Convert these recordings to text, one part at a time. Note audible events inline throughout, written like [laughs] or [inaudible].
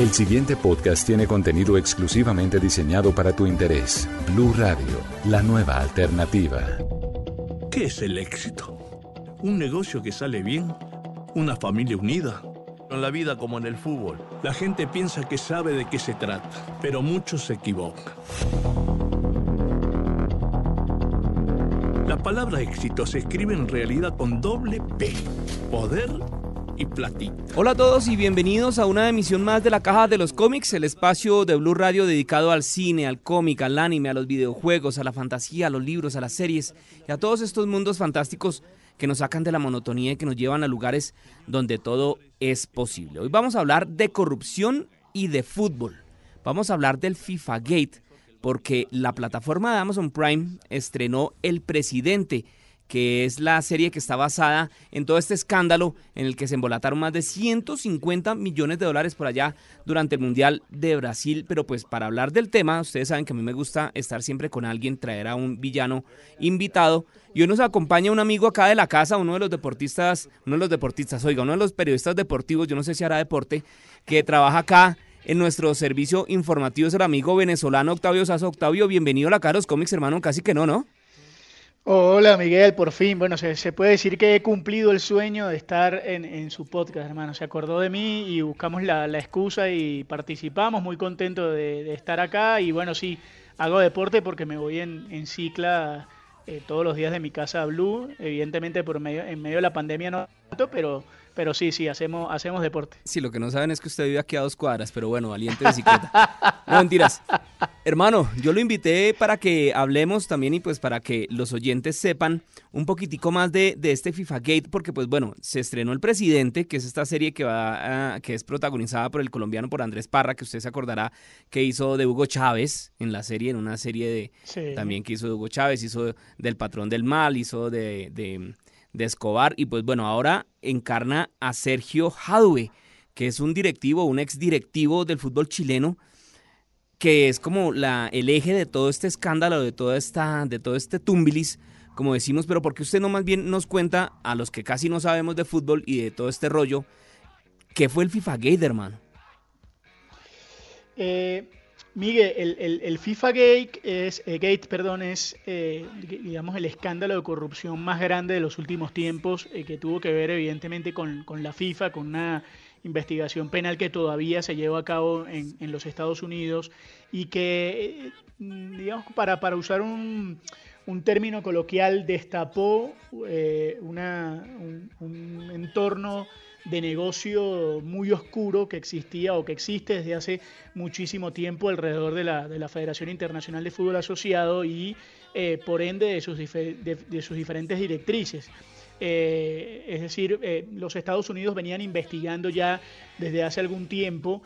El siguiente podcast tiene contenido exclusivamente diseñado para tu interés. Blue Radio, la nueva alternativa. ¿Qué es el éxito? ¿Un negocio que sale bien? ¿Una familia unida? En la vida como en el fútbol, la gente piensa que sabe de qué se trata, pero muchos se equivocan. La palabra éxito se escribe en realidad con doble P, poder y platita. Hola a todos y bienvenidos a una emisión más de la Caja de los Cómics, el espacio de Blue Radio dedicado al cine, al cómic, al anime, a los videojuegos, a la fantasía, a los libros, a las series y a todos estos mundos fantásticos que nos sacan de la monotonía y que nos llevan a lugares donde todo es posible. Hoy vamos a hablar de corrupción y de fútbol. Vamos a hablar del FIFA Gate porque la plataforma de Amazon Prime estrenó El Presidente que es la serie que está basada en todo este escándalo en el que se embolataron más de 150 millones de dólares por allá durante el Mundial de Brasil. Pero pues para hablar del tema, ustedes saben que a mí me gusta estar siempre con alguien, traer a un villano invitado. Y hoy nos acompaña un amigo acá de la casa, uno de los deportistas, uno de los deportistas, oiga, uno de los periodistas deportivos, yo no sé si hará deporte, que trabaja acá en nuestro servicio informativo, es el amigo venezolano Octavio Sazo. Octavio, bienvenido a la Caros Comics, hermano, casi que no, ¿no? Hola Miguel, por fin. Bueno, se, puede decir que he cumplido el sueño de estar en, su podcast, hermano. Se acordó de mí y buscamos la, excusa y participamos. Muy contento de, estar acá. Y bueno, sí, hago deporte porque me voy en, cicla eh, todos los días de mi casa Blue. Evidentemente por medio, en medio de la pandemia no tanto, pero pero sí, sí, hacemos, hacemos deporte. Sí, lo que no saben es que usted vive aquí a dos cuadras, pero bueno, valiente bicicleta. no, mentiras. Hermano, yo lo invité para que hablemos también y pues para que los oyentes sepan un poquitico más de, este FIFA Gate, porque pues bueno, se estrenó El Presidente, que es esta serie que va que es protagonizada por el colombiano, por Andrés Parra, que usted se acordará que hizo de Hugo Chávez en la serie, en una serie de también que hizo de Hugo Chávez, hizo del Patrón del Mal, hizo de de Escobar. Y pues bueno, ahora encarna a Sergio Jadue, que es un directivo, un ex directivo del fútbol chileno, que es como la, el eje de todo este escándalo, de, toda esta, de todo este tumbilis, como decimos, pero porque usted no más bien nos cuenta a los que casi no sabemos de fútbol y de todo este rollo, ¿qué fue el FIFA Gate, hermano? Eh, Miguel, el, FIFA Gate es, eh, Gate, perdón, es eh, digamos el escándalo de corrupción más grande de los últimos tiempos eh, que tuvo que ver evidentemente con, la FIFA, con una investigación penal que todavía se lleva a cabo en, los Estados Unidos y que, digamos, para, para usar un, un término coloquial, destapó una, un entorno de negocio muy oscuro que existía o que existe desde hace muchísimo tiempo alrededor de la, de la Federación Internacional de Fútbol Asociado y eh, por ende de sus, de, sus diferentes directrices. Eh, es decir, eh, los Estados Unidos venían investigando ya desde hace algún tiempo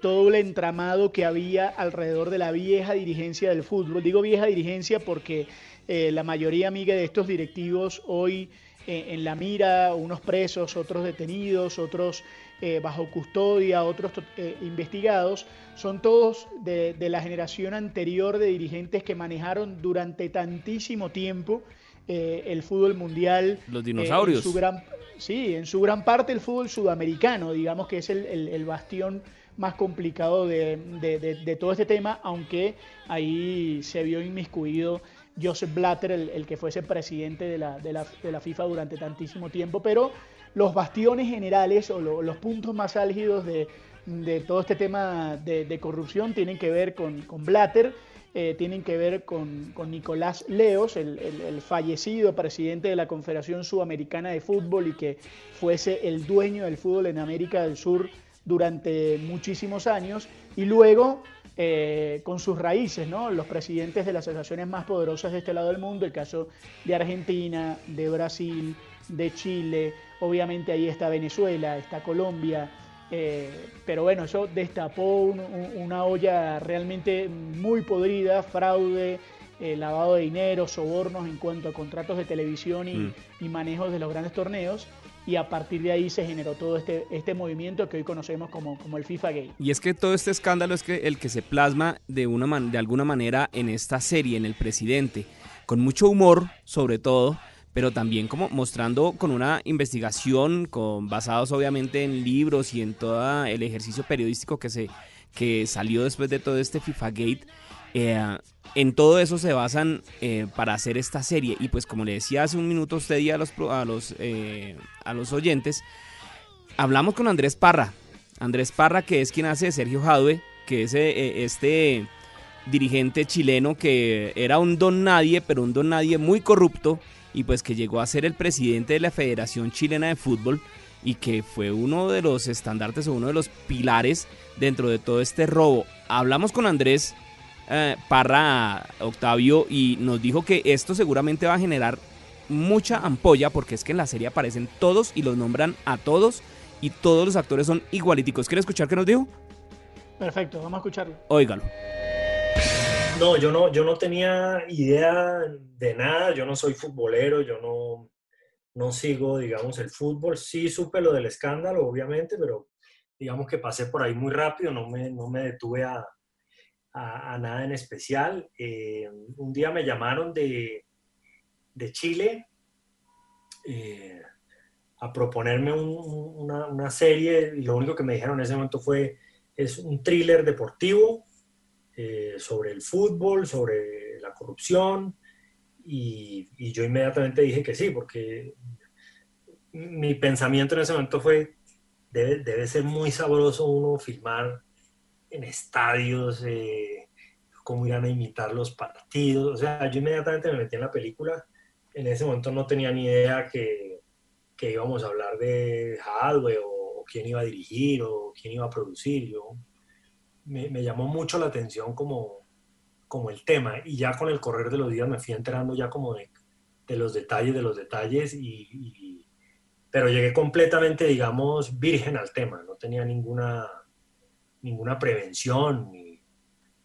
todo el entramado que había alrededor de la vieja dirigencia del fútbol. Digo vieja dirigencia porque la mayoría amiga de estos directivos hoy en la mira, unos presos, otros detenidos, otros eh, bajo custodia, otros eh, investigados, son todos de, la generación anterior de dirigentes que manejaron durante tantísimo tiempo el fútbol mundial. Los dinosaurios. En su gran, sí, en su gran parte el fútbol sudamericano, digamos que es el, bastión más complicado de, de, todo este tema, aunque ahí se vio inmiscuido Joseph Blatter, el, que fuese presidente de la, de, la, de la, FIFA durante tantísimo tiempo, pero los bastiones generales o los puntos más álgidos de, todo este tema de, corrupción tienen que ver con, con Blatter, eh, tienen que ver con, Nicolás Leos, el, el, fallecido presidente de la Confederación Sudamericana de Fútbol y que fuese el dueño del fútbol en América del Sur durante muchísimos años, y luego eh, con sus raíces, ¿no? Los presidentes de las asociaciones más poderosas de este lado del mundo, el caso de Argentina, de Brasil, de Chile, obviamente ahí está Venezuela, está Colombia, eh, pero bueno, eso destapó una olla realmente muy podrida, fraude, eh, lavado de dinero, sobornos en cuanto a contratos de televisión y, mm. y manejos de los grandes torneos y a partir de ahí se generó todo este, este movimiento que hoy conocemos como, como el FIFA Gay. Y es que todo este escándalo es que el que se plasma de, una de alguna manera en esta serie, en El Presidente, con mucho humor sobre todo, pero también como mostrando con una investigación con basados obviamente en libros y en todo el ejercicio periodístico que se que salió después de todo este FIFA Gate. Eh, en todo eso se basan eh, para hacer esta serie y pues como le decía hace un minuto usted y a los a los eh, a los oyentes hablamos con Andrés Parra Andrés Parra que es quien hace Sergio Jadue que es este dirigente chileno que era un don nadie pero un don nadie muy corrupto y pues que llegó a ser el presidente de la Federación Chilena de Fútbol y que fue uno de los estandartes o uno de los pilares dentro de todo este robo. Hablamos con Andrés eh, Parra Octavio y nos dijo que esto seguramente va a generar mucha ampolla porque es que en la serie aparecen todos y los nombran a todos y todos los actores son igualíticos. ¿Quiere escuchar qué nos dijo? Perfecto, vamos a escucharlo. Óigalo. No, yo no, yo no tenía idea de nada, yo no soy futbolero, yo no, no sigo, digamos, el fútbol. Sí supe lo del escándalo, obviamente, pero digamos que pasé por ahí muy rápido, no me, no me detuve a, a, nada en especial. Eh, un día me llamaron de, de Chile eh, a proponerme una, una, serie y lo único que me dijeron en ese momento fue, es un thriller deportivo eh, sobre el fútbol, sobre la corrupción. Y, y, yo inmediatamente dije que sí, porque mi pensamiento en ese momento fue, debe, debe ser muy sabroso uno filmar en estadios, eh, cómo irán a imitar los partidos. O sea, yo inmediatamente me metí en la película. En ese momento no tenía ni idea que, que íbamos a hablar de hardware o, quién iba a dirigir o quién iba a producir. Yo, me, me, llamó mucho la atención como, como el tema y ya con el correr de los días me fui enterando ya como de, de los detalles de los detalles y, y, pero llegué completamente digamos virgen al tema no tenía ninguna ninguna prevención, ni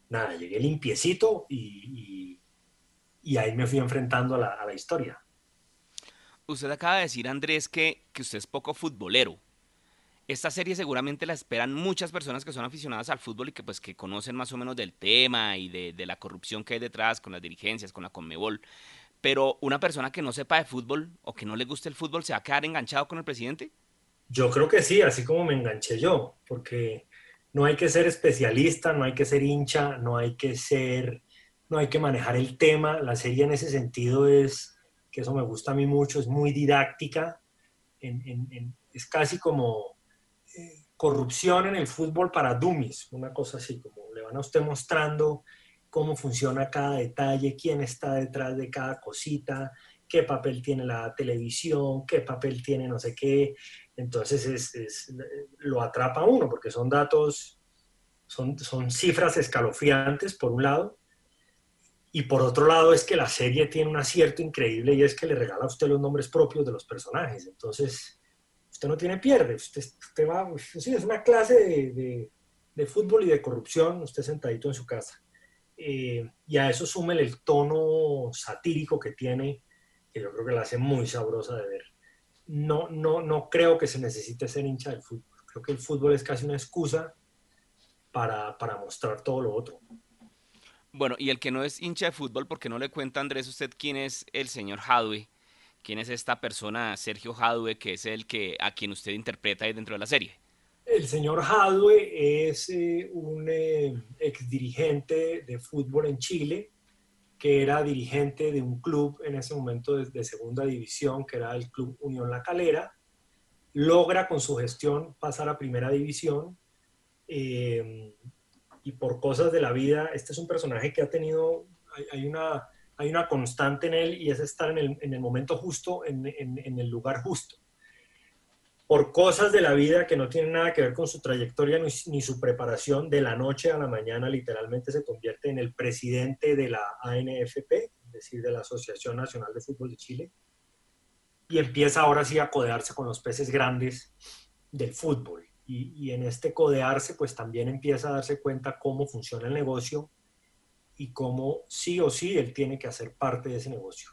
nada. Llegué limpiecito y, y, ahí me fui enfrentando a la, a la, historia. Usted acaba de decir, Andrés, que, que usted es poco futbolero. Esta serie seguramente la esperan muchas personas que son aficionadas al fútbol y que pues que conocen más o menos del tema y de, de la corrupción que hay detrás con las dirigencias, con la Conmebol. Pero una persona que no sepa de fútbol o que no le guste el fútbol, ¿se va a quedar enganchado con el presidente? Yo creo que sí, así como me enganché yo, porque no hay que ser especialista, no hay que ser hincha, no hay que ser, no hay que manejar el tema. La serie en ese sentido es, que eso me gusta a mí mucho, es muy didáctica, es casi como eh, corrupción en el fútbol para dummies, una cosa así, como le van a usted mostrando cómo funciona cada detalle, quién está detrás de cada cosita, qué papel tiene la televisión, qué papel tiene no sé qué. Entonces es, lo atrapa uno porque son datos, son, cifras escalofriantes por un lado. Y por otro lado es que la serie tiene un acierto increíble y es que le regala a usted los nombres propios de los personajes. Entonces, usted no tiene pierde. Usted, usted va, sí, es una clase de, de, fútbol y de corrupción, usted sentadito en su casa. Eh, y a eso súmele el tono satírico que tiene yo creo que la hace muy sabrosa de ver. No, no, no creo que se necesite ser hincha del fútbol. Creo que el fútbol es casi una excusa para, para mostrar todo lo otro. Bueno, y el que no es hincha de fútbol, ¿por qué no le cuenta Andrés usted quién es el señor Hadwe? ¿Quién es esta persona, Sergio Hadwe, que es el que a quien usted interpreta ahí dentro de la serie? El señor Hadwe es eh, un eh, ex dirigente de fútbol en Chile que era dirigente de un club en ese momento de, segunda división, que era el Club Unión La Calera, logra con su gestión pasar a primera división eh, y por cosas de la vida, este es un personaje que ha tenido, hay, una, hay una constante en él y es estar en el, en el momento justo, en, en el lugar justo por cosas de la vida que no tienen nada que ver con su trayectoria ni, su preparación, de la noche a la mañana literalmente se convierte en el presidente de la ANFP, es decir, de la Asociación Nacional de Fútbol de Chile, y empieza ahora sí a codearse con los peces grandes del fútbol. Y, en este codearse, pues también empieza a darse cuenta cómo funciona el negocio y cómo sí o sí él tiene que hacer parte de ese negocio.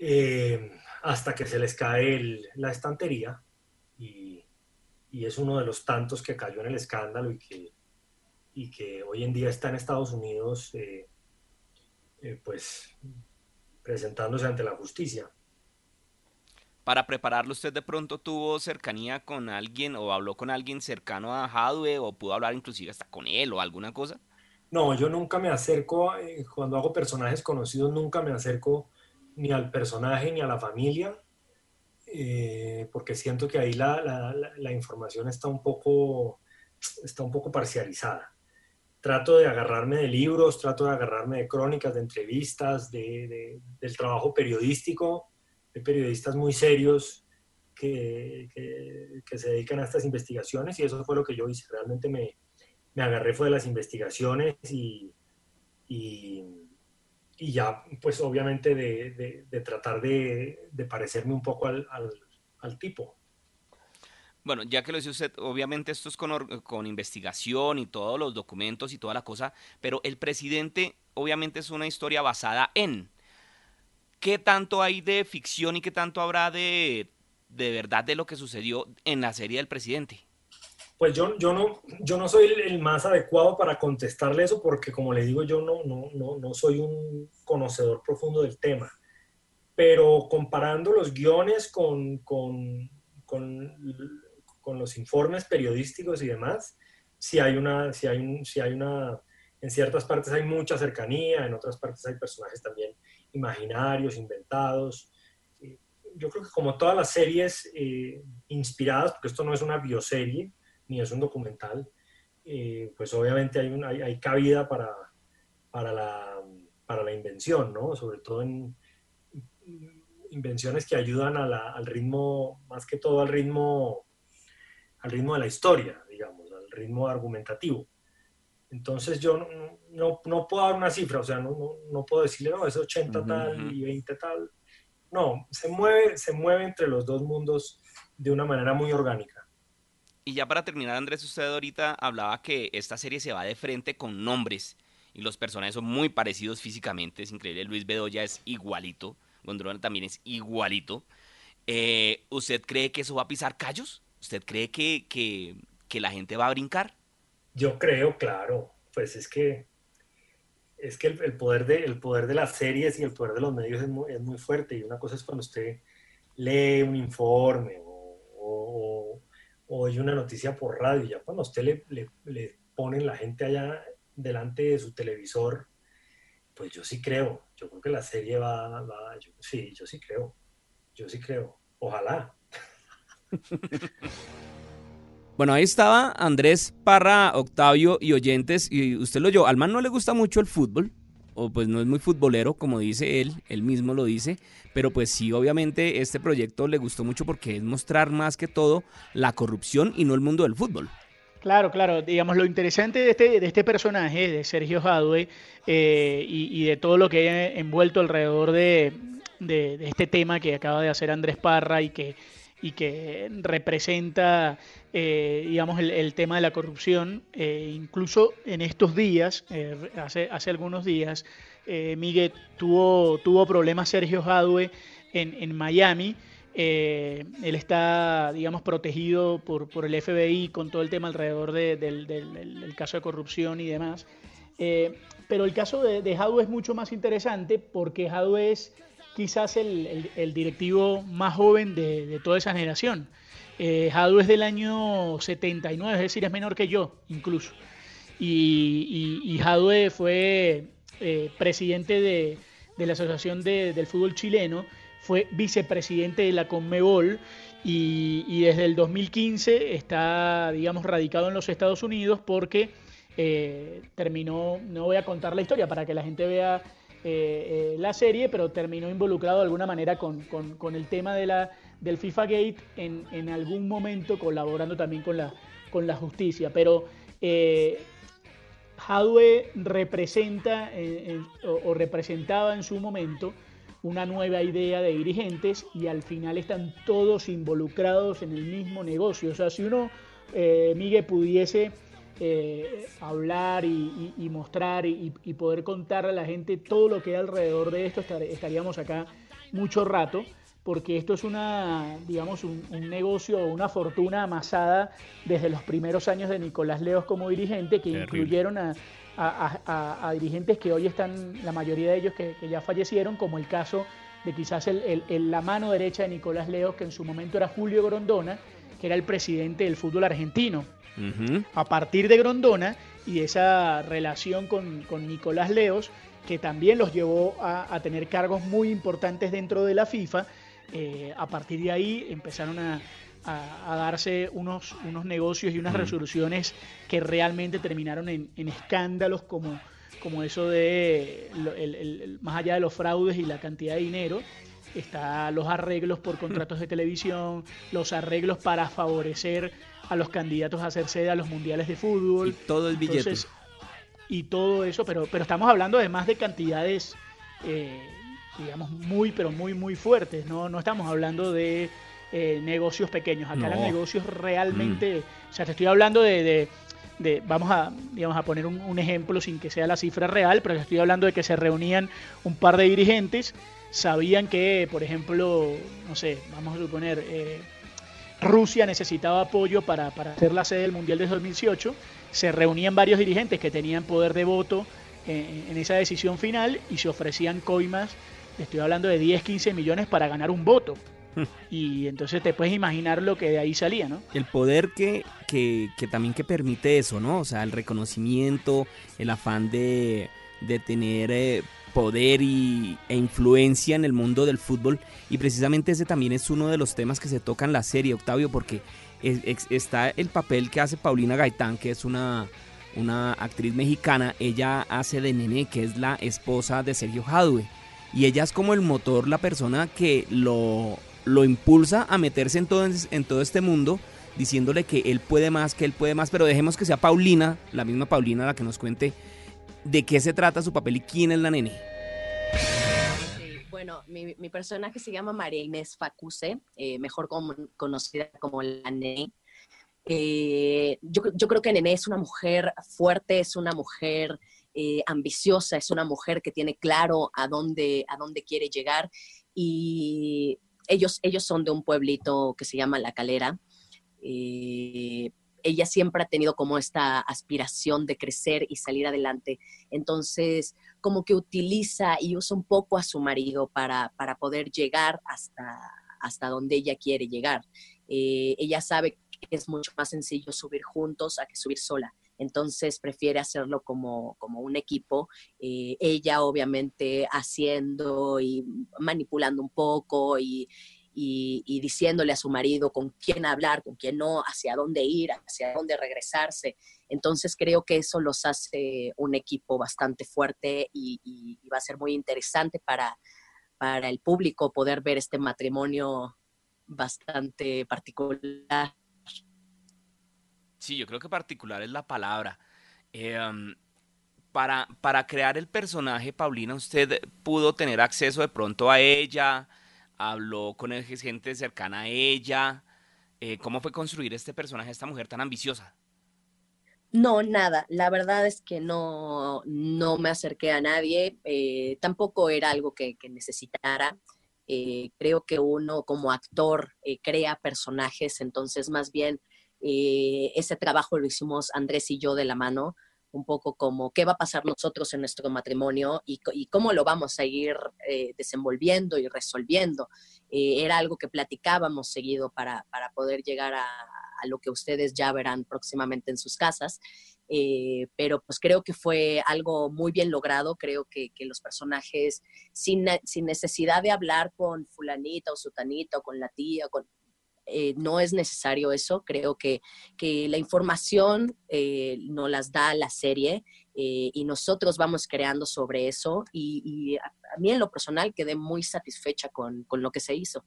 Eh, hasta que se les cae la estantería y, es uno de los tantos que cayó en el escándalo y que, que hoy en día está en Estados Unidos, eh, eh, pues presentándose ante la justicia. Para prepararlo, ¿usted de pronto tuvo cercanía con alguien o habló con alguien cercano a Hadwe o pudo hablar inclusive hasta con él o alguna cosa? No, yo nunca me acerco, eh, cuando hago personajes conocidos, nunca me acerco ni al personaje ni a la familia, eh, porque siento que ahí la, la, información está un, poco, está un poco parcializada. Trato de agarrarme de libros, trato de agarrarme de crónicas, de entrevistas, de, del trabajo periodístico, de periodistas muy serios que, que, se dedican a estas investigaciones y eso fue lo que yo hice. Realmente me, me agarré fue de las investigaciones y, y, y ya, pues obviamente de, de, tratar de, de, parecerme un poco al, al, al, tipo. Bueno, ya que lo dice usted, obviamente esto es con, con investigación y todos los documentos y toda la cosa, pero el presidente obviamente es una historia basada en... ¿Qué tanto hay de ficción y qué tanto habrá de, de verdad de lo que sucedió en la serie del presidente? Pues yo, yo, no, yo no soy el, más adecuado para contestarle eso porque, como le digo, yo no, no, no, no soy un conocedor profundo del tema. Pero comparando los guiones con, con, con, con los informes periodísticos y demás, si hay una, si hay un, si hay una, en ciertas partes hay mucha cercanía, en otras partes hay personajes también imaginarios, inventados. Yo creo que como todas las series eh, inspiradas, porque esto no es una bioserie, ni es un documental, eh, pues obviamente hay, hay, hay, cabida para, para, la, para la invención, ¿no? Sobre todo en invenciones que ayudan a la, al ritmo, más que todo al ritmo, al ritmo de la historia, digamos, al ritmo argumentativo. Entonces yo no, no, no puedo dar una cifra, o sea, no, no, no puedo decirle, no, es 80 tal y 20 tal. No, se mueve, se mueve entre los dos mundos de una manera muy orgánica. Y ya para terminar, Andrés, usted ahorita hablaba que esta serie se va de frente con nombres y los personajes son muy parecidos físicamente, es increíble. Luis Bedoya es igualito, Gondrona también es igualito. Eh, ¿Usted cree que eso va a pisar callos? ¿Usted cree que, que, la gente va a brincar? Yo creo, claro. Pues es que es que el, poder de, el poder de las series y el poder de los medios es muy fuerte. Y una cosa es cuando usted lee un informe o oye una noticia por radio, ya cuando usted le, le, le ponen la gente allá delante de su televisor, pues yo sí creo, yo creo que la serie va, va sí, yo sí creo, yo sí creo, ojalá. [laughs] Bueno, ahí estaba Andrés Parra, Octavio y oyentes, y usted lo oyó, al man no le gusta mucho el fútbol, pues no es muy futbolero, como dice él, él mismo lo dice, pero pues sí, obviamente este proyecto le gustó mucho porque es mostrar más que todo la corrupción y no el mundo del fútbol. Claro, claro. Digamos, lo interesante de este, de este personaje, de Sergio Jadwe, eh, y, de todo lo que ha envuelto alrededor de, este tema que acaba de hacer Andrés Parra y que, y que representa, eh, digamos, el, tema de la corrupción. Eh, incluso en estos días, hace, hace algunos días, Miguel tuvo, tuvo problemas Sergio Jadwe en, en Miami eh, él está, digamos, protegido por, por, el FBI con todo el tema alrededor del, caso de corrupción y demás. Eh, pero el caso de, de es mucho más interesante porque Hadwe es quizás el, directivo más joven de, toda esa generación. Eh, es del año 79, es decir, es menor que yo incluso. Y, y, fue eh, presidente de, la Asociación del Fútbol Chileno fue vicepresidente de la Conmebol y, desde el 2015 está, digamos, radicado en los Estados Unidos porque eh, terminó, no voy a contar la historia para que la gente vea eh, eh, la serie, pero terminó involucrado de alguna manera con, el tema de la, del FIFA Gate en, en, algún momento colaborando también con la, con la justicia. Pero Hadwe representa o representaba en su momento una nueva idea de dirigentes y al final están todos involucrados en el mismo negocio. O sea, si uno, eh, Miguel, pudiese eh, hablar y, mostrar y, poder contar a la gente todo lo que hay alrededor de esto, estaríamos acá mucho rato. porque esto es una, digamos, un, negocio o una fortuna amasada desde los primeros años de Nicolás Leos como dirigente, que incluyeron a, dirigentes que hoy están, la mayoría de ellos que, ya fallecieron, como el caso de quizás el, la mano derecha de Nicolás Leos, que en su momento era Julio Grondona, que era el presidente del fútbol argentino. A partir de Grondona y esa relación con, con Nicolás Leos, que también los llevó a, tener cargos muy importantes dentro de la FIFA, eh, a partir de ahí empezaron a, darse unos, unos negocios y unas resoluciones que realmente terminaron en, escándalos como, como eso de, más allá de los fraudes y la cantidad de dinero, está los arreglos por contratos de televisión, los arreglos para favorecer a los candidatos a hacer sede a los mundiales de fútbol. Y todo el billete. y todo eso, pero, pero estamos hablando además de cantidades eh, digamos, muy, pero muy, muy fuertes. No, no estamos hablando de eh, negocios pequeños. Acá eran negocios realmente. Mm. O sea, te estoy hablando de, de, vamos a, digamos, a poner un, ejemplo sin que sea la cifra real, pero te estoy hablando de que se reunían un par de dirigentes, sabían que, por ejemplo, no sé, vamos a suponer, eh, Rusia necesitaba apoyo para, para hacer la sede del Mundial de 2018, se reunían varios dirigentes que tenían poder de voto en esa decisión final y se ofrecían coimas estoy hablando de 10, 15 millones para ganar un voto. [laughs] Y entonces te puedes imaginar lo que de ahí salía, ¿no? El poder que, que, también que permite eso, ¿no? O sea, el reconocimiento, el afán de, tener eh, poder y, e influencia en el mundo del fútbol. Y precisamente ese también es uno de los temas que se toca en la serie, Octavio, porque está el papel que hace Paulina Gaitán, que es una, una actriz mexicana. Ella hace de Nene, que es la esposa de Sergio Jadue y ella es como el motor, la persona que lo, lo impulsa a meterse en todo, en todo este mundo, diciéndole que él puede más, que él puede más, pero dejemos que sea Paulina, la misma Paulina, la que nos cuente de qué se trata su papel y quién es la nene. bueno, mi, personaje se llama María Inés Facuse, eh, mejor conocida como la nene. Eh, yo, yo, creo que Nene es una mujer fuerte, es una mujer eh, ambiciosa, es una mujer que tiene claro a dónde, a dónde quiere llegar y ellos, ellos son de un pueblito que se llama La Calera. Ella siempre ha tenido como esta aspiración de crecer y salir adelante. Entonces, como que utiliza y usa un poco a su marido para, para poder llegar hasta, hasta donde ella quiere llegar. Eh, ella sabe que es mucho más sencillo subir juntos a que subir sola entonces prefiere hacerlo como, un equipo, eh, ella obviamente haciendo y manipulando un poco y, diciéndole a su marido con quién hablar, con quién no, hacia dónde ir, hacia dónde regresarse. Entonces creo que eso los hace un equipo bastante fuerte y, va a ser muy interesante para, para el público poder ver este matrimonio bastante particular Sí, yo creo que particular es la palabra. Em, para, para crear el personaje, Paulina, usted pudo tener acceso de pronto a ella, habló con gente cercana a ella. Eh, ¿Cómo fue construir este personaje, esta mujer tan ambiciosa? No, nada. La verdad es que no, no me acerqué a nadie. Eh, tampoco era algo que, necesitara. Eh, creo que uno como actor crea personajes, entonces más bien ese trabajo lo hicimos Andrés y yo de la mano, un poco como qué va a pasar nosotros en nuestro matrimonio y, cómo lo vamos a ir eh, desenvolviendo y resolviendo. Eh, era algo que platicábamos seguido para, poder llegar a, lo que ustedes ya verán próximamente en sus casas. pero pues creo que fue algo muy bien logrado, creo que, los personajes, sin, sin, necesidad de hablar con fulanita o sutanita o con la tía, con, eh, no es necesario eso. Creo que, la información eh, nos las da la serie eh, y nosotros vamos creando sobre eso. Y, a, mí en lo personal quedé muy satisfecha con, lo que se hizo.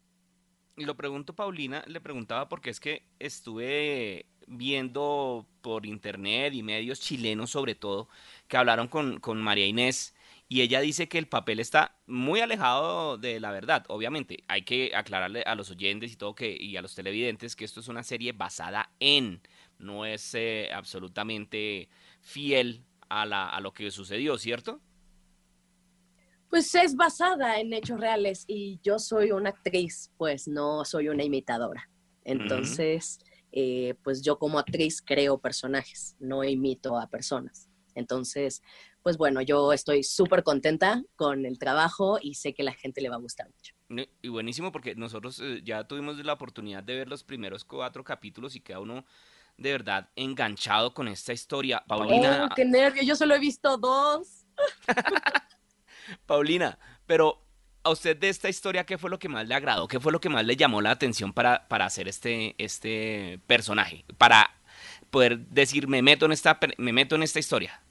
Y lo pregunto, Paulina, le preguntaba porque es que estuve viendo por internet y medios chilenos sobre todo que hablaron con, con María Inés y ella dice que el papel está muy alejado de la verdad. Obviamente, hay que aclararle a los oyentes y todo que y a los televidentes que esto es una serie basada en, no es eh, absolutamente fiel a, la, a lo que sucedió, ¿cierto? Pues es basada en hechos reales y yo soy una actriz, pues no soy una imitadora. Entonces, eh, pues yo como actriz creo personajes, no imito a personas. Entonces, pues bueno, yo estoy súper contenta con el trabajo y sé que la gente le va a gustar mucho. Y buenísimo porque nosotros eh, ya tuvimos la oportunidad de ver los primeros cuatro capítulos y queda uno de verdad enganchado con esta historia. Paulina. ¡Oh, qué nervio! Yo solo he visto dos. [laughs] Paulina, pero a usted de esta historia, ¿qué fue lo que más le agradó? ¿Qué fue lo que más le llamó la atención para, para hacer este, este personaje? Para poder decir, me meto en esta, me meto en esta historia.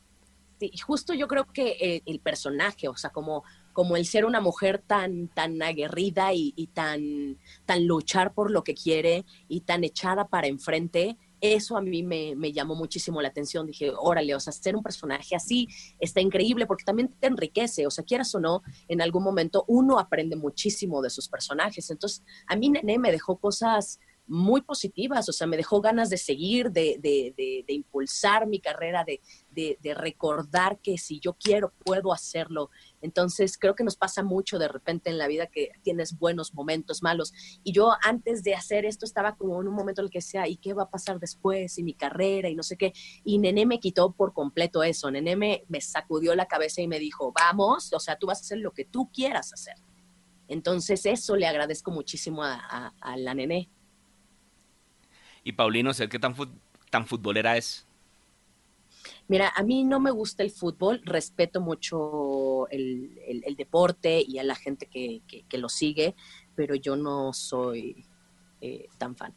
Sí, justo yo creo que eh, el, personaje, o sea, como, como el ser una mujer tan, tan aguerrida y, y, tan, tan luchar por lo que quiere y tan echada para enfrente, eso a mí me, llamó muchísimo la atención. Dije, órale, o sea, ser un personaje así está increíble porque también te enriquece, o sea, quieras o no, en algún momento uno aprende muchísimo de sus personajes. Entonces, a mí Nene me dejó cosas muy positivas, o sea, me dejó ganas de seguir, de, de, de, impulsar mi carrera, de, recordar que si yo quiero, puedo hacerlo. Entonces, creo que nos pasa mucho de repente en la vida que tienes buenos momentos, malos. Y yo antes de hacer esto estaba como en un momento en el que sea, ¿y qué va a pasar después? Y mi carrera y no sé qué. Y Nené me quitó por completo eso. Nené me, sacudió la cabeza y me dijo, vamos, o sea, tú vas a hacer lo que tú quieras hacer. Entonces, eso le agradezco muchísimo a, a, a la Nené. Y Paulino, sé qué tan, tan futbolera es. Mira, a mí no me gusta el fútbol, respeto mucho el, deporte y a la gente que, lo sigue, pero yo no soy eh, tan fan.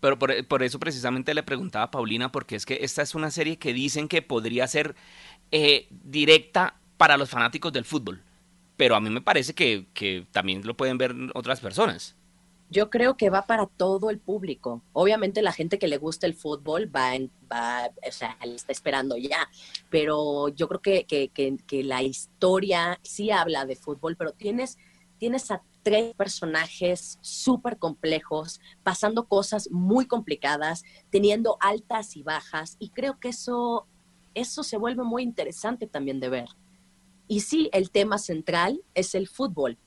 Pero por, eso precisamente le preguntaba a Paulina, porque es que esta es una serie que dicen que podría ser eh, directa para los fanáticos del fútbol, pero a mí me parece que, que también lo pueden ver otras personas yo creo que va para todo el público. Obviamente la gente que le gusta el fútbol va, en, va o está esperando ya, pero yo creo que, que, la historia sí habla de fútbol, pero tienes, tienes a tres personajes súper complejos, pasando cosas muy complicadas, teniendo altas y bajas, y creo que eso, eso se vuelve muy interesante también de ver. Y sí, el tema central es el fútbol,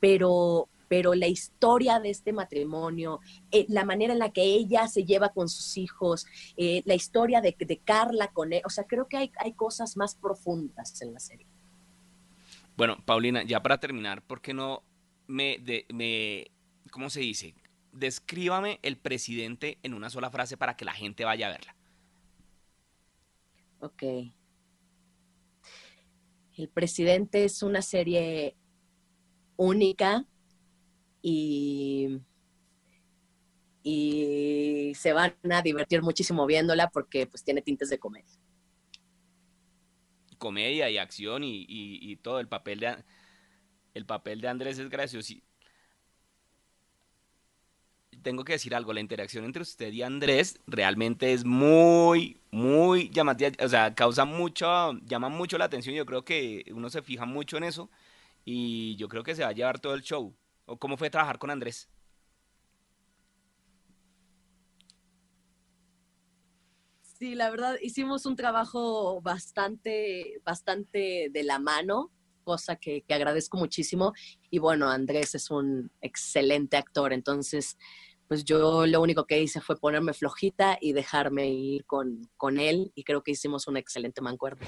pero, pero la historia de este matrimonio, eh, la manera en la que ella se lleva con sus hijos, eh, la historia de, de, Carla con él, o sea, creo que hay, hay cosas más profundas en la serie. Bueno, Paulina, ya para terminar, ¿por qué no me, me, ¿cómo se dice? Descríbame el presidente en una sola frase para que la gente vaya a verla. Ok. El presidente es una serie única, y, y se van a divertir muchísimo viéndola porque pues tiene tintes de comedia. Comedia y acción y, todo el papel de el papel de Andrés es gracioso. Tengo que decir algo, la interacción entre usted y Andrés realmente es muy, muy llamativa, o sea, causa mucho, llama mucho la atención, yo creo que uno se fija mucho en eso y yo creo que se va a llevar todo el show cómo fue trabajar con Andrés? Sí, la verdad, hicimos un trabajo bastante, bastante de la mano, cosa que, agradezco muchísimo. Y bueno, Andrés es un excelente actor, entonces, pues yo lo único que hice fue ponerme flojita y dejarme ir con, con él, y creo que hicimos un excelente mancuerdo.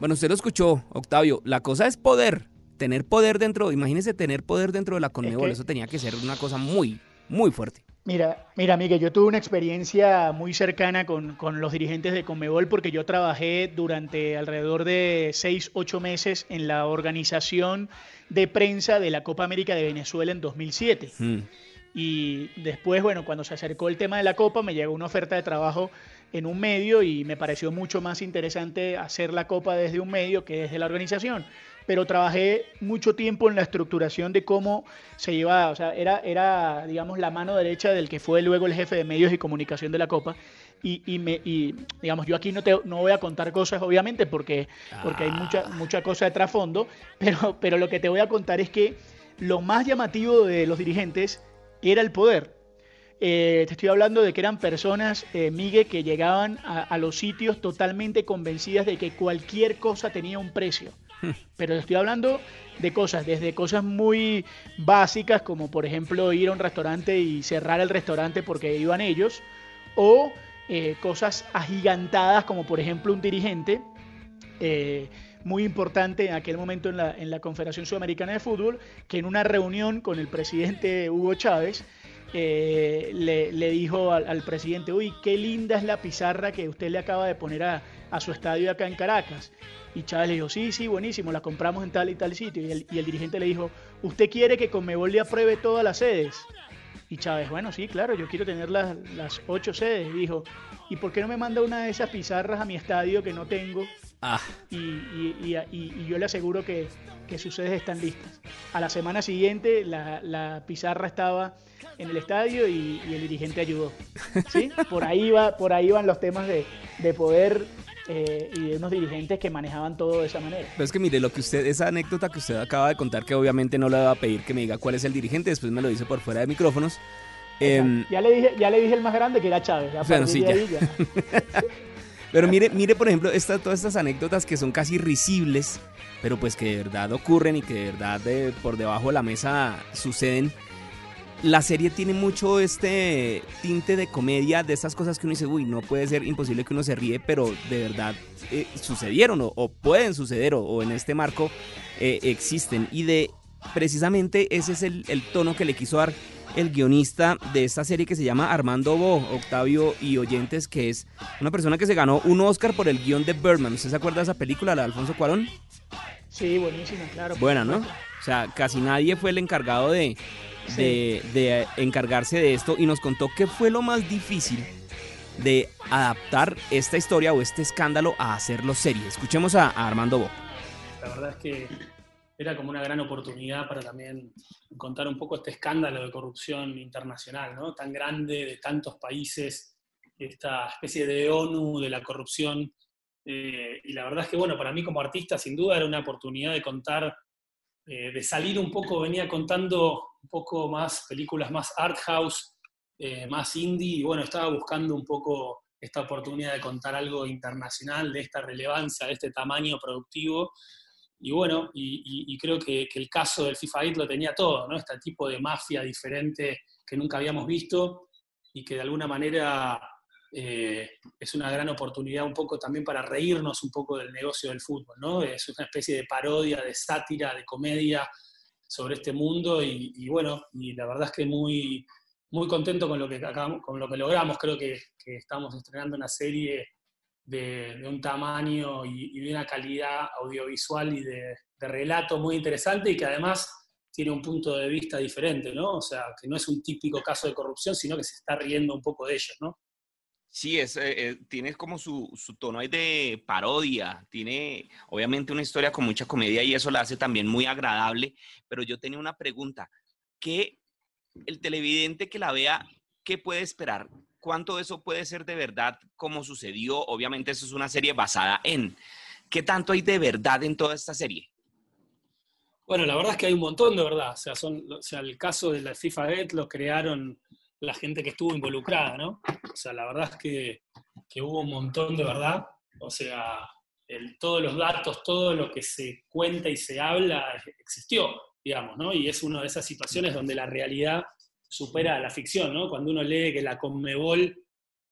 Bueno, usted lo escuchó, Octavio. La cosa es poder tener poder dentro, imagínese tener poder dentro de la Conmebol, eso tenía que ser una cosa muy, muy fuerte. Mira, mira, Miguel, yo tuve una experiencia muy cercana con, con, los dirigentes de Conmebol porque yo trabajé durante alrededor de seis, ocho meses en la organización de prensa de la Copa América de Venezuela en 2007. Mm. Y después, bueno, cuando se acercó el tema de la Copa, me llegó una oferta de trabajo en un medio y me pareció mucho más interesante hacer la Copa desde un medio que desde la organización pero trabajé mucho tiempo en la estructuración de cómo se llevaba, o sea, era, era digamos, la mano derecha del que fue luego el jefe de medios y comunicación de la Copa. Y, y, me, y digamos, yo aquí no, te, no voy a contar cosas, obviamente, porque, porque hay mucha, ah. mucha cosa de trasfondo, pero, pero lo que te voy a contar es que lo más llamativo de los dirigentes era el poder. Eh, te estoy hablando de que eran personas, eh, Miguel, que llegaban a, a, los sitios totalmente convencidas de que cualquier cosa tenía un precio. Pero estoy hablando de cosas, desde cosas muy básicas como por ejemplo ir a un restaurante y cerrar el restaurante porque iban ellos, o eh, cosas agigantadas como por ejemplo un dirigente eh, muy importante en aquel momento en la, en la Confederación Sudamericana de Fútbol, que en una reunión con el presidente Hugo Chávez, eh, le, dijo al, presidente, uy, qué linda es la pizarra que usted le acaba de poner a, su estadio acá en Caracas. Y Chávez le dijo, sí, sí, buenísimo, la compramos en tal y tal sitio. Y el, y el dirigente le dijo, ¿usted quiere que Conmebol le apruebe todas las sedes? Y Chávez, bueno, sí, claro, yo quiero tener las, las ocho sedes. Y dijo, ¿y por qué no me manda una de esas pizarras a mi estadio que no tengo? Ah. Y, y, yo le aseguro que, que, sus sedes están listas. A la semana siguiente la, la pizarra estaba en el estadio y, el dirigente ayudó. ¿sí? Por, ahí va, por ahí van los temas de, de poder eh, y de unos dirigentes que manejaban todo de esa manera. Pero es que mire, lo que usted, esa anécdota que usted acaba de contar, que obviamente no le va a pedir que me diga cuál es el dirigente, después me lo dice por fuera de micrófonos. Em, ya, le dije, ya le dije el más grande que era Chávez. [laughs] Pero mire, mire por ejemplo, todas estas anécdotas que son casi risibles, pero pues que de verdad ocurren y que de verdad por debajo de la mesa suceden la serie tiene mucho este tinte de comedia, de esas cosas que uno dice, uy, no puede ser imposible que uno se ríe, pero de verdad eh, sucedieron o, pueden suceder o, en este marco eh, existen. Y de precisamente ese es el, tono que le quiso dar el guionista de esta serie que se llama Armando Bo, Octavio y Oyentes, que es una persona que se ganó un Oscar por el guion de Birdman. ¿Usted se acuerda de esa película, la de Alfonso Cuarón? Sí, buenísima, claro. Buena, ¿no? O sea, casi nadie fue el encargado de, de, encargarse de esto y nos contó qué fue lo más difícil de adaptar esta historia o este escándalo a hacerlo serie. Escuchemos a, Armando Bo. La verdad es que era como una gran oportunidad para también contar un poco este escándalo de corrupción internacional, ¿no? Tan grande, de tantos países, esta especie de ONU de la corrupción. Eh, y la verdad es que, bueno, para mí como artista, sin duda era una oportunidad de contar, eh, de salir un poco, venía contando un poco más películas más art house, eh, más indie, y bueno, estaba buscando un poco esta oportunidad de contar algo internacional, de esta relevancia, de este tamaño productivo. Y bueno, y, creo que, el caso del FIFA 8 lo tenía todo, ¿no? Este tipo de mafia diferente que nunca habíamos visto y que de alguna manera eh, es una gran oportunidad un poco también para reírnos un poco del negocio del fútbol, ¿no? Es una especie de parodia, de sátira, de comedia, sobre este mundo y, bueno, y la verdad es que muy, muy contento con lo que, con lo que logramos. Creo que, estamos estrenando una serie de, un tamaño y, de una calidad audiovisual y de, relato muy interesante y que además tiene un punto de vista diferente, ¿no? O sea, que no es un típico caso de corrupción, sino que se está riendo un poco de ellos, ¿no? Sí, es, eh, eh, tiene como su, su, tono de parodia, tiene obviamente una historia con mucha comedia y eso la hace también muy agradable, pero yo tenía una pregunta, ¿qué el televidente que la vea, qué puede esperar? ¿Cuánto de eso puede ser de verdad como sucedió? Obviamente eso es una serie basada en. ¿Qué tanto hay de verdad en toda esta serie? Bueno, la verdad es que hay un montón de verdad. O sea, son, o sea el caso de la FIFA Get lo crearon la gente que estuvo involucrada, ¿no? O sea, la verdad es que, hubo un montón de verdad, o sea, todos los datos, todo lo que se cuenta y se habla existió, digamos, ¿no? Y es una de esas situaciones donde la realidad supera a la ficción, ¿no? Cuando uno lee que la Conmebol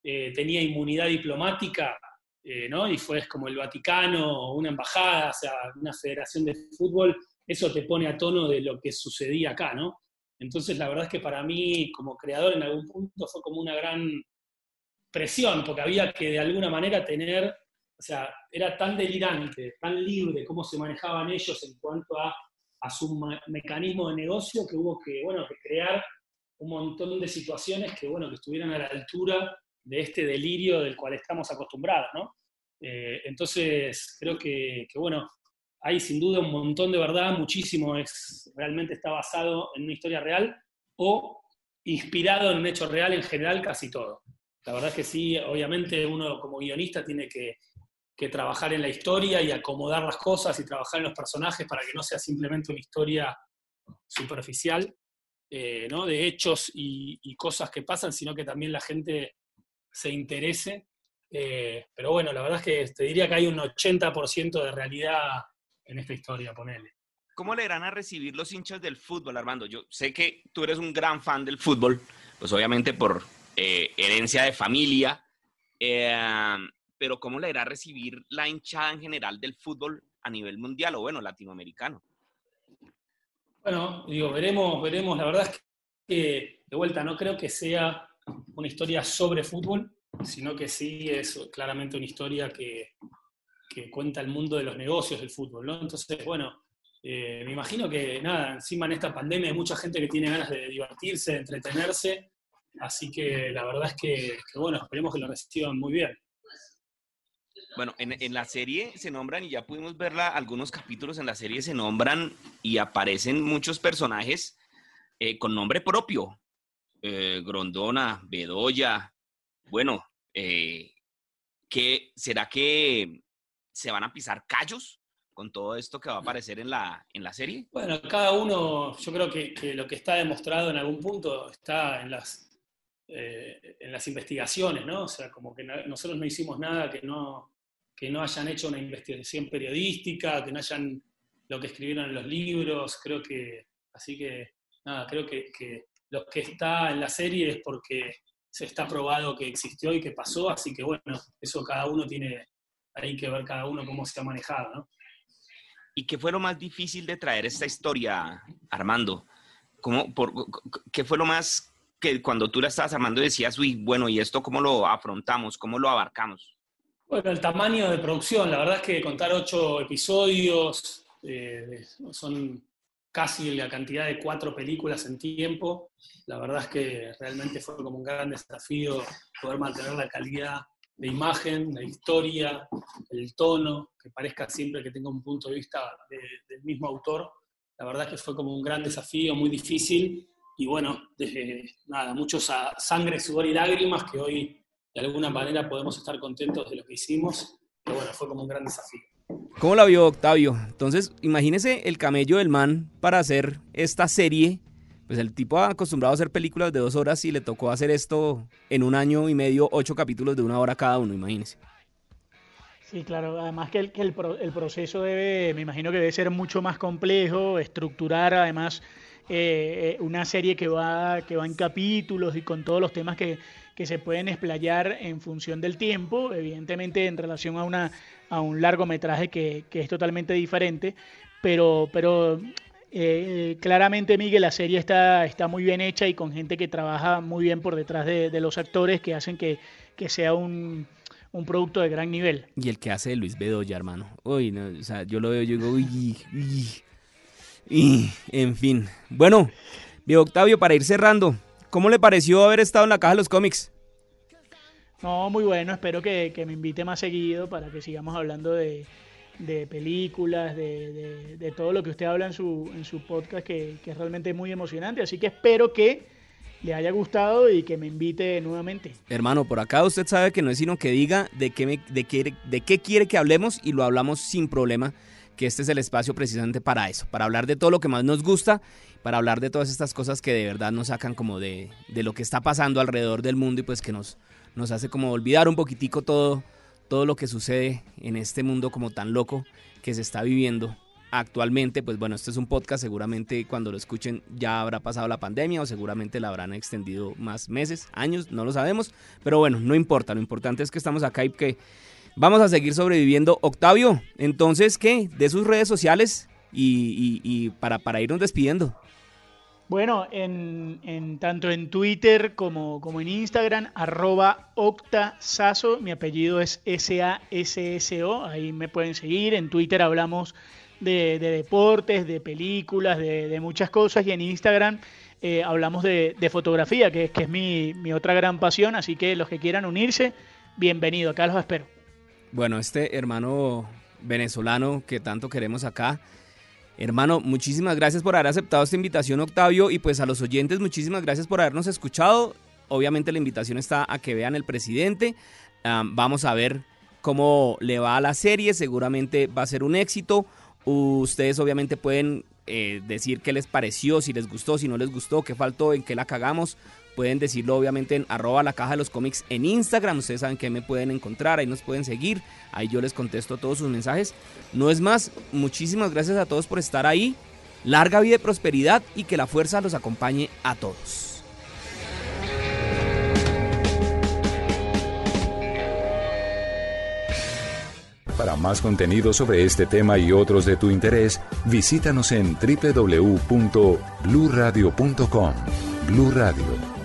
eh, tenía inmunidad diplomática, eh, ¿no? Y fue como el Vaticano una embajada, o sea, una federación de fútbol, eso te pone a tono de lo que sucedía acá, ¿no? Entonces, la verdad es que para mí, como creador, en algún punto fue como una gran presión, porque había que de alguna manera tener, o sea, era tan delirante, tan libre cómo se manejaban ellos en cuanto a, su mecanismo de negocio que hubo que, bueno, que crear un montón de situaciones que, bueno, que estuvieran a la altura de este delirio del cual estamos acostumbrados, ¿no? Eh, entonces, creo que, que, bueno, hay sin duda un montón de verdad, muchísimo es, realmente está basado en una historia real o inspirado en un hecho real en general, casi todo. La verdad es que sí, obviamente uno como guionista tiene que, trabajar en la historia y acomodar las cosas y trabajar en los personajes para que no sea simplemente una historia superficial, eh, ¿no? de hechos y, cosas que pasan, sino que también la gente se interese. Eh, pero bueno, la verdad es que te diría que hay un 80% de realidad en esta historia, ponele. ¿Cómo le irán a recibir los hinchas del fútbol, Armando? Yo sé que tú eres un gran fan del fútbol, pues obviamente por eh, herencia de familia, eh, pero ¿cómo le irá a recibir la hinchada en general del fútbol a nivel mundial o bueno, latinoamericano? Bueno, digo, veremos, veremos. La verdad es que, de vuelta, no creo que sea una historia sobre fútbol, sino que sí es claramente una historia que, que cuenta el mundo de los negocios del fútbol. Entonces, bueno, eh, me imagino que, nada, encima en esta pandemia hay mucha gente que tiene ganas de divertirse, de entretenerse, así que la verdad es que, que bueno, esperemos que lo reciban muy bien. Bueno, en, la serie se nombran, y ya pudimos verla, algunos capítulos en la serie se nombran y aparecen muchos personajes eh, con nombre propio. Eh, Grondona, Bedoya, bueno, eh, ¿qué, ¿será que se van a pisar callos con todo esto que va a aparecer en la, en la serie? Bueno, cada uno, yo creo que, que lo que está demostrado en algún punto está en las, en las investigaciones, ¿no? O sea, como que nosotros no hicimos nada que no, que no hayan hecho una investigación periodística, que no hayan lo que escribieron en los libros, creo que, así que, nada, creo que, lo que está en la serie es porque se está probado que existió y que pasó, así que bueno, eso cada uno tiene ahí que ver cada uno cómo se ha manejado, ¿no? ¿Y qué fue lo más difícil de traer esta historia, Armando? ¿Cómo, por, ¿Qué fue lo más que cuando tú la estabas armando decías, uy, bueno, ¿y esto cómo lo afrontamos? ¿Cómo lo abarcamos? Bueno, el tamaño de producción, la verdad es que contar ocho episodios, eh, son casi la cantidad de cuatro películas en tiempo. La verdad es que realmente fue como un gran desafío poder mantener la calidad de imagen, la historia, el tono, que parezca siempre que tenga un punto de vista del mismo autor. La verdad es que fue como un gran desafío, muy difícil. Y bueno, desde, nada, muchos sangre, sudor y lágrimas que hoy de alguna manera podemos estar contentos de lo que hicimos, pero bueno, fue como un gran desafío. ¿Cómo la vio Octavio? Entonces, imagínese el camello del man para hacer esta serie. Pues el tipo ha acostumbrado a hacer películas de dos horas y le tocó hacer esto en un año y medio, ocho capítulos de una hora cada uno, imagínese. Sí, claro. Además que el, que el, el proceso debe, me imagino que debe ser mucho más complejo, estructurar además eh, una serie que va, que va en capítulos y con todos los temas que, que se pueden explayar en función del tiempo, evidentemente en relación a, una, a un largometraje que, que es totalmente diferente, pero, pero eh, claramente, Miguel, la serie está, está muy bien hecha y con gente que trabaja muy bien por detrás de, los actores que hacen que, que sea un, un, producto de gran nivel. Y el que hace de Luis Bedoya, hermano. Uy, no, o sea, yo lo veo, yo digo, uy, y, en fin. Bueno, Diego Octavio, para ir cerrando, ¿Cómo le pareció haber estado en la caja de los cómics? No, muy bueno. Espero que, me invite más seguido para que sigamos hablando de, películas, de, todo lo que usted habla en su, en su podcast, que, es realmente muy emocionante. Así que espero que le haya gustado y que me invite nuevamente. Hermano, por acá usted sabe que no es sino que diga de qué, me, de qué, de qué quiere que hablemos y lo hablamos sin problema, que este es el espacio precisamente para eso, para hablar de todo lo que más nos gusta para hablar de todas estas cosas que de verdad nos sacan como de, lo que está pasando alrededor del mundo y pues que nos, nos hace como olvidar un poquitico todo, todo lo que sucede en este mundo como tan loco que se está viviendo actualmente. Pues bueno, este es un podcast, seguramente cuando lo escuchen ya habrá pasado la pandemia o seguramente la habrán extendido más meses, años, no lo sabemos, pero bueno, no importa, lo importante es que estamos acá y que vamos a seguir sobreviviendo. Octavio, entonces, ¿qué? De sus redes sociales y, para, para irnos despidiendo. Bueno, en, tanto en Twitter como, como en Instagram, arroba octasaso, mi apellido es S-A-S-S-O, ahí me pueden seguir, en Twitter hablamos de, deportes, de películas, de, muchas cosas y en Instagram eh, hablamos de, fotografía, que, que es mi otra gran pasión, así que los que quieran unirse, bienvenido, acá los espero. Bueno, este hermano venezolano que tanto queremos acá, Hermano, muchísimas gracias por haber aceptado esta invitación, Octavio, y pues a los oyentes, muchísimas gracias por habernos escuchado. Obviamente la invitación está a que vean el presidente. vamos a ver cómo le va a la serie, seguramente va a ser un éxito. Ustedes obviamente pueden eh, decir qué les pareció, si les gustó, si no les gustó, qué faltó, en qué la cagamos. Pueden decirlo obviamente en arroba la caja de los cómics en Instagram. Ustedes saben que me pueden encontrar, ahí nos pueden seguir. Ahí yo les contesto todos sus mensajes. No es más, muchísimas gracias a todos por estar ahí. Larga vida y prosperidad y que la fuerza los acompañe a todos. Para más contenido sobre este tema y otros de tu interés, visítanos en www.bluradio.com. Blu Radio,